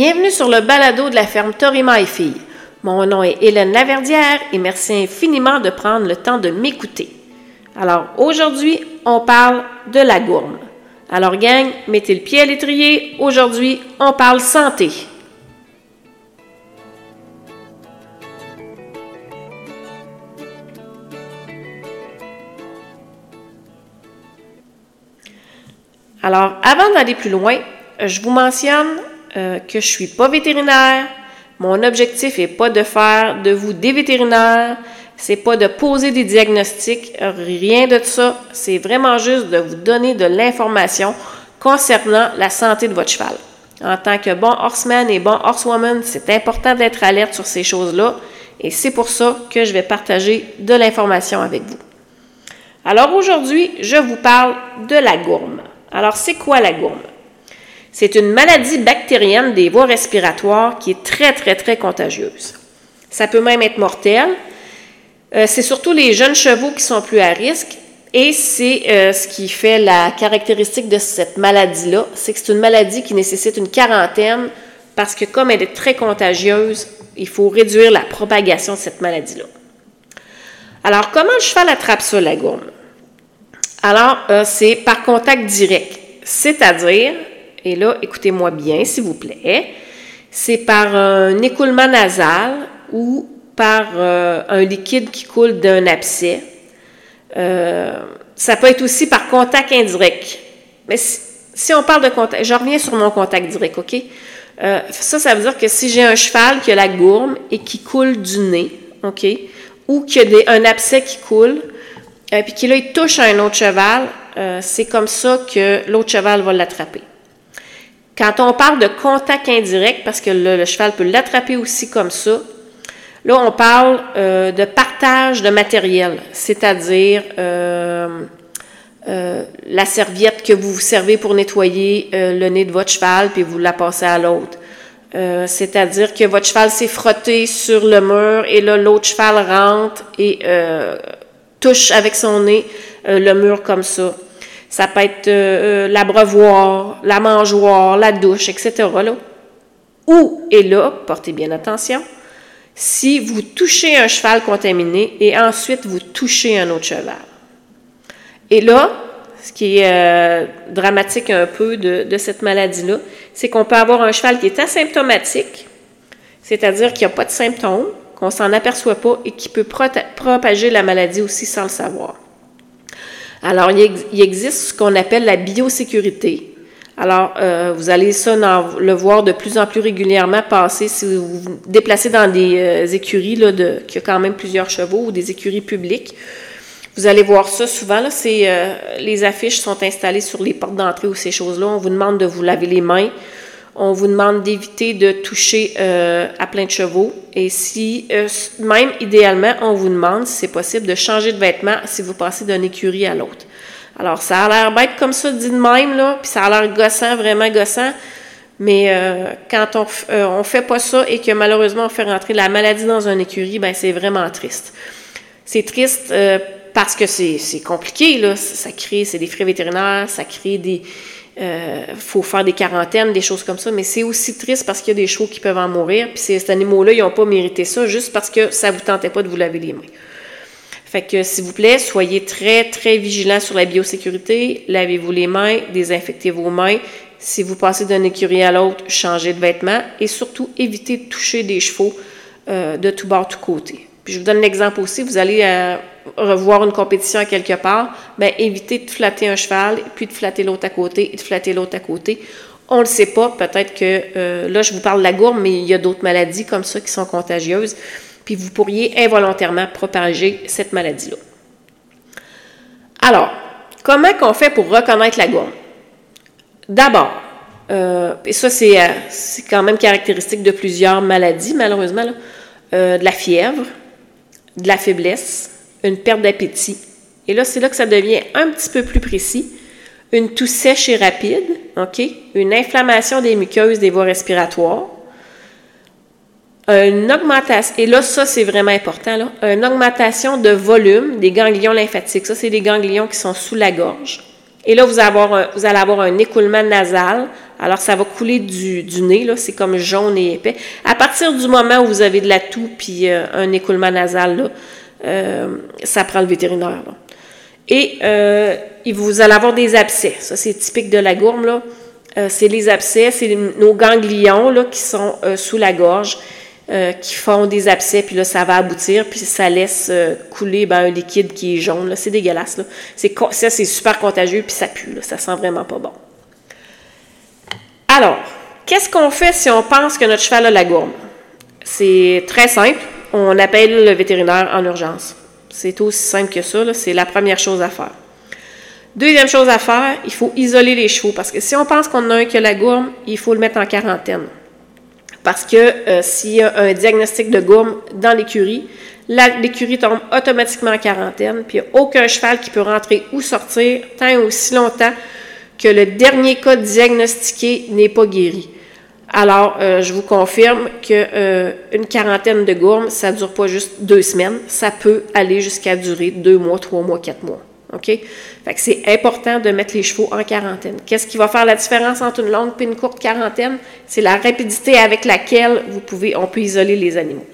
Bienvenue sur le balado de la ferme Torima et Filles. Mon nom est Hélène Laverdière et merci infiniment de prendre le temps de m'écouter. Alors aujourd'hui, on parle de la gourme. Alors gang, mettez le pied à l'étrier. Aujourd'hui, on parle santé. Alors, avant d'aller plus loin, je vous mentionne euh, que je suis pas vétérinaire. Mon objectif est pas de faire de vous des vétérinaires. C'est pas de poser des diagnostics, rien de ça. C'est vraiment juste de vous donner de l'information concernant la santé de votre cheval. En tant que bon horseman et bon horsewoman, c'est important d'être alerte sur ces choses-là et c'est pour ça que je vais partager de l'information avec vous. Alors aujourd'hui, je vous parle de la gourme. Alors c'est quoi la gourme? C'est une maladie bactérienne des voies respiratoires qui est très, très, très contagieuse. Ça peut même être mortel. Euh, c'est surtout les jeunes chevaux qui sont plus à risque. Et c'est euh, ce qui fait la caractéristique de cette maladie-là, c'est que c'est une maladie qui nécessite une quarantaine parce que comme elle est très contagieuse, il faut réduire la propagation de cette maladie-là. Alors, comment le cheval attrape ça, la gourme? Alors, euh, c'est par contact direct, c'est-à-dire et là, écoutez-moi bien, s'il vous plaît. C'est par un écoulement nasal ou par euh, un liquide qui coule d'un abcès. Euh, ça peut être aussi par contact indirect. Mais si, on parle de contact, je reviens sur mon contact direct, OK? Euh, ça, ça veut dire que si j'ai un cheval qui a la gourme et qui coule du nez, OK? Ou qui a un abcès qui coule, et puis qu'il il touche à un autre cheval, c'est comme ça que l'autre cheval va l'attraper. Quand on parle de contact indirect, parce que le, cheval peut l'attraper aussi comme ça, là, on parle euh, de partage de matériel, c'est-à-dire euh, euh, la serviette que vous servez pour nettoyer le nez de votre cheval, puis vous la passez à l'autre. c'est-à-dire que votre cheval s'est frotté sur le mur et là, l'autre cheval rentre et touche avec son nez le mur comme ça. Ça peut être euh, euh, l'abreuvoir, la mangeoire, la douche, etc. Là. Ou, et là, portez bien attention, si vous touchez un cheval contaminé et ensuite vous touchez un autre cheval. Et là, ce qui est euh, dramatique un peu de, cette maladie-là, c'est qu'on peut avoir un cheval qui est asymptomatique, c'est-à-dire qu'il n'y a pas de symptômes, qu'on s'en aperçoit pas et qui peut propager la maladie aussi sans le savoir. Alors, il, existe ce qu'on appelle la biosécurité. Alors, euh, vous allez ça le voir de plus en plus régulièrement passer si vous vous déplacez dans des euh, écuries là, de, qui ont quand même plusieurs chevaux ou des écuries publiques. Vous allez voir ça souvent. Là, c'est, euh, les affiches sont installées sur les portes d'entrée ou ces choses-là. On vous demande de vous laver les mains. On vous demande d'éviter de toucher à plein de chevaux. Et si, même idéalement, on vous demande, si c'est possible, de changer de vêtements si vous passez d'une écurie à l'autre. Alors, ça a l'air bête comme ça, dit de même, là, puis ça a l'air gossant, vraiment gossant. Mais euh, quand on euh, on fait pas ça et que malheureusement on fait rentrer la maladie dans une écurie, ben c'est vraiment triste. C'est triste euh, parce que c'est compliqué, là. Ça crée, c'est des frais vétérinaires, ça crée des. Il faut faire des quarantaines, des choses comme ça, mais c'est aussi triste parce qu'il y a des chevaux qui peuvent en mourir, puis ces animaux-là, ils n'ont pas mérité ça juste parce que ça vous tentait pas de vous laver les mains. Fait que, s'il vous plaît, soyez très, très vigilants sur la biosécurité. Lavez-vous les mains, désinfectez vos mains. Si vous passez d'un écurie à l'autre, changez de vêtements et surtout évitez de toucher des chevaux euh, de tout bord, tout côté. Puis je vous donne l'exemple aussi, vous allez euh, revoir une compétition à quelque part, bien évitez de flatter un cheval, puis de flatter l'autre à côté, et de flatter l'autre à côté. On ne le sait pas, peut-être que euh, là je vous parle de la gourme, mais il y a d'autres maladies comme ça qui sont contagieuses puis vous pourriez involontairement propager cette maladie-là. Alors, comment qu'on fait pour reconnaître la gourme? D'abord, euh, et ça euh, c'est, quand même caractéristique de plusieurs maladies, malheureusement, de la fièvre, de la faiblesse, une perte d'appétit. Et là, c'est là que ça devient un petit peu plus précis. Une toux sèche et rapide, OK? Une inflammation des muqueuses des voies respiratoires, une augmentation, et là, ça, c'est vraiment important, une augmentation de volume des ganglions lymphatiques. Ça, c'est des ganglions qui sont sous la gorge. Et là, vous, allez avoir un écoulement nasal. Alors, ça va couler du, nez, là, c'est comme jaune et épais. À partir du moment où vous avez de la toux puis euh, un écoulement nasal, ça prend le vétérinaire. Et euh, vous allez avoir des abcès. Ça, c'est typique de la gourme. Là. c'est les abcès, c'est nos ganglions là, qui sont sous la gorge. qui font des abcès, puis là, ça va aboutir, puis ça laisse couler ben, un liquide qui est jaune. C'est dégueulasse. Là. ça, c'est super contagieux, puis ça pue. Là. Ça sent vraiment pas bon. Alors, qu'est-ce qu'on fait si on pense que notre cheval a la gourme? C'est très simple. On appelle le vétérinaire en urgence. C'est aussi simple que ça. C'est la première chose à faire. Deuxième chose à faire, il faut isoler les chevaux. Parce que si on pense qu'on a un qui a la gourme, il faut le mettre en quarantaine. Parce que euh, s'il y a un diagnostic de gourme dans l'écurie, l'écurie tombe automatiquement en quarantaine, puis il n'y a aucun cheval qui peut rentrer ou sortir tant ou aussi longtemps que le dernier cas diagnostiqué n'est pas guéri. Alors, euh, je vous confirme qu'une euh, quarantaine de gourmes, ça dure pas juste deux semaines, ça peut aller jusqu'à durer deux mois, trois mois, quatre mois. OK? Fait que c'est important de mettre les chevaux en quarantaine. Qu'est-ce qui va faire la différence entre une longue et une courte quarantaine? C'est la rapidité avec laquelle vous pouvez, on peut isoler les animaux.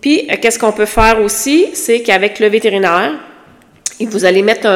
Puis, euh, qu'est-ce qu'on peut faire aussi? C'est qu'avec le vétérinaire, vous allez mettre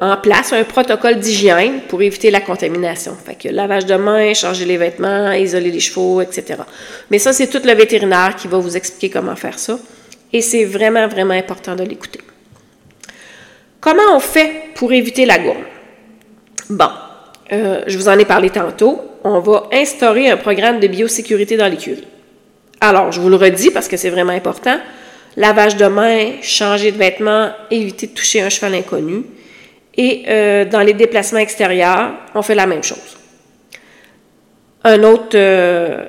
en place un protocole d'hygiène pour éviter la contamination. Fait que lavage de mains, changer les vêtements, isoler les chevaux, etc. Mais ça, c'est tout le vétérinaire qui va vous expliquer comment faire ça. Et c'est vraiment, vraiment important de l'écouter. Comment on fait pour éviter la gourme? Bon, euh, je vous en ai parlé tantôt. On va instaurer un programme de biosécurité dans l'écurie. Alors, je vous le redis parce que c'est vraiment important lavage de mains, changer de vêtements, éviter de toucher un cheval inconnu. Et euh, dans les déplacements extérieurs, on fait la même chose. Une autre euh,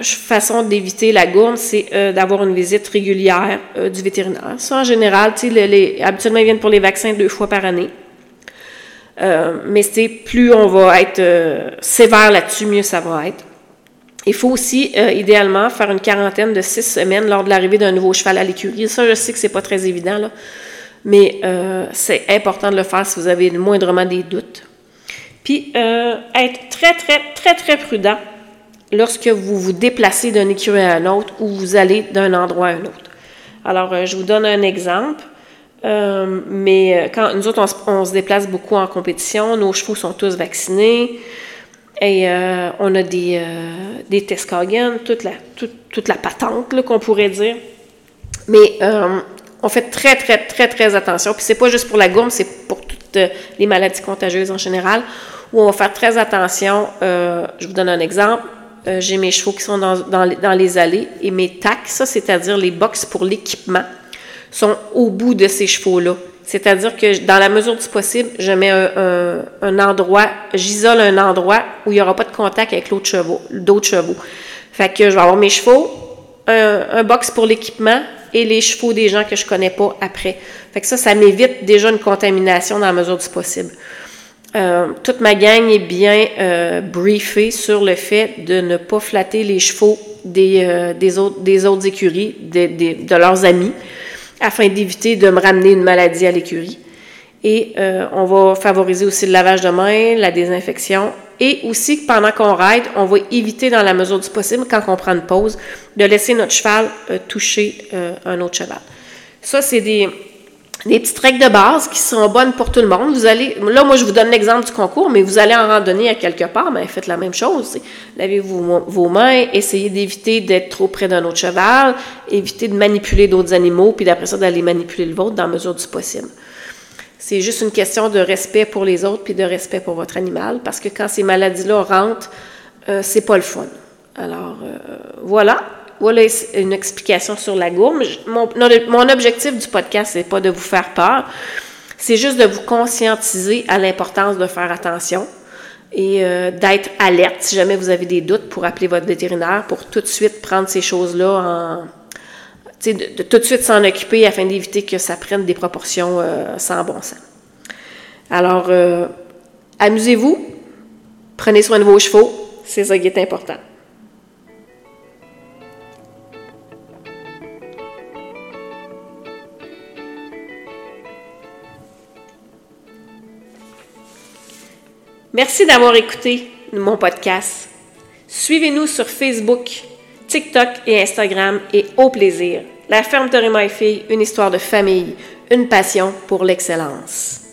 façon d'éviter la gourme, c'est euh, d'avoir une visite régulière du vétérinaire. Ça, en général, les, habituellement, ils viennent pour les vaccins deux fois par année. mais c'est plus on va être sévère là-dessus, mieux ça va être. Il faut aussi, euh, idéalement, faire une quarantaine de six semaines lors de l'arrivée d'un nouveau cheval à l'écurie. Ça, je sais que c'est pas très évident, mais euh, c'est important de le faire si vous avez moindrement des doutes. Puis, euh, être très, très, très, très prudent lorsque vous vous déplacez d'un écurie à un autre ou vous allez d'un endroit à un autre. Alors, je vous donne un exemple. mais quand nous autres, on se déplace beaucoup en compétition, nos chevaux sont tous vaccinés. Et euh, on a des, euh, des toute la, toute, la patente qu'on pourrait dire. Mais euh, on fait très, très, très, très attention. Puis c'est pas juste pour la gourme, c'est pour toutes les maladies contagieuses en général, où on va faire très attention. je vous donne un exemple. J'ai mes chevaux qui sont dans, dans, dans les allées et mes tacs, ça, c'est-à-dire les box pour l'équipement, sont au bout de ces chevaux-là. C'est-à-dire que dans la mesure du possible, je mets un, endroit, j'isole un endroit où il n'y aura pas de contact avec l'autre chevaux, d'autres chevaux. Fait que je vais avoir mes chevaux, un, box pour l'équipement et les chevaux des gens que je connais pas après. Fait que ça, ça m'évite déjà une contamination dans la mesure du possible. Euh, toute ma gang est bien euh, briefée sur le fait de ne pas flatter les chevaux des, euh, des, autres, des autres écuries, de leurs amis afin d'éviter de me ramener une maladie à l'écurie. Et euh, on va favoriser aussi le lavage de mains, la désinfection. Et aussi, pendant qu'on ride, on va éviter, dans la mesure du possible, quand on prend une pause, de laisser notre cheval euh, toucher euh, un autre cheval. Ça, c'est des, des petites règles de base qui sont bonnes pour tout le monde. Vous allez, là, moi, je vous donne l'exemple du concours, mais vous allez en randonnée à quelque part, mais faites la même chose. Lavez-vous vos mains, essayez d'éviter d'être trop près d'un autre cheval, évitez de manipuler d'autres animaux, puis d'après ça, d'aller manipuler le vôtre dans la mesure du possible. C'est juste une question de respect pour les autres, puis de respect pour votre animal, parce que quand ces maladies-là rentrent, euh, c'est pas le fun. Alors, euh, voilà. Voilà une explication sur la gourme. Mon, objectif du podcast, c'est pas de vous faire peur, c'est juste de vous conscientiser à l'importance de faire attention et euh, d'être alerte si jamais vous avez des doutes pour appeler votre vétérinaire pour tout de suite prendre ces choses-là en. De, de, tout de suite s'en occuper afin d'éviter que ça prenne des proportions euh, sans bon sens. Alors, euh, amusez-vous, prenez soin de vos chevaux, c'est ça qui est important. Merci d'avoir écouté mon podcast. Suivez-nous sur Facebook, TikTok et Instagram et au plaisir. La ferme Torima et Fille, une histoire de famille, une passion pour l'excellence.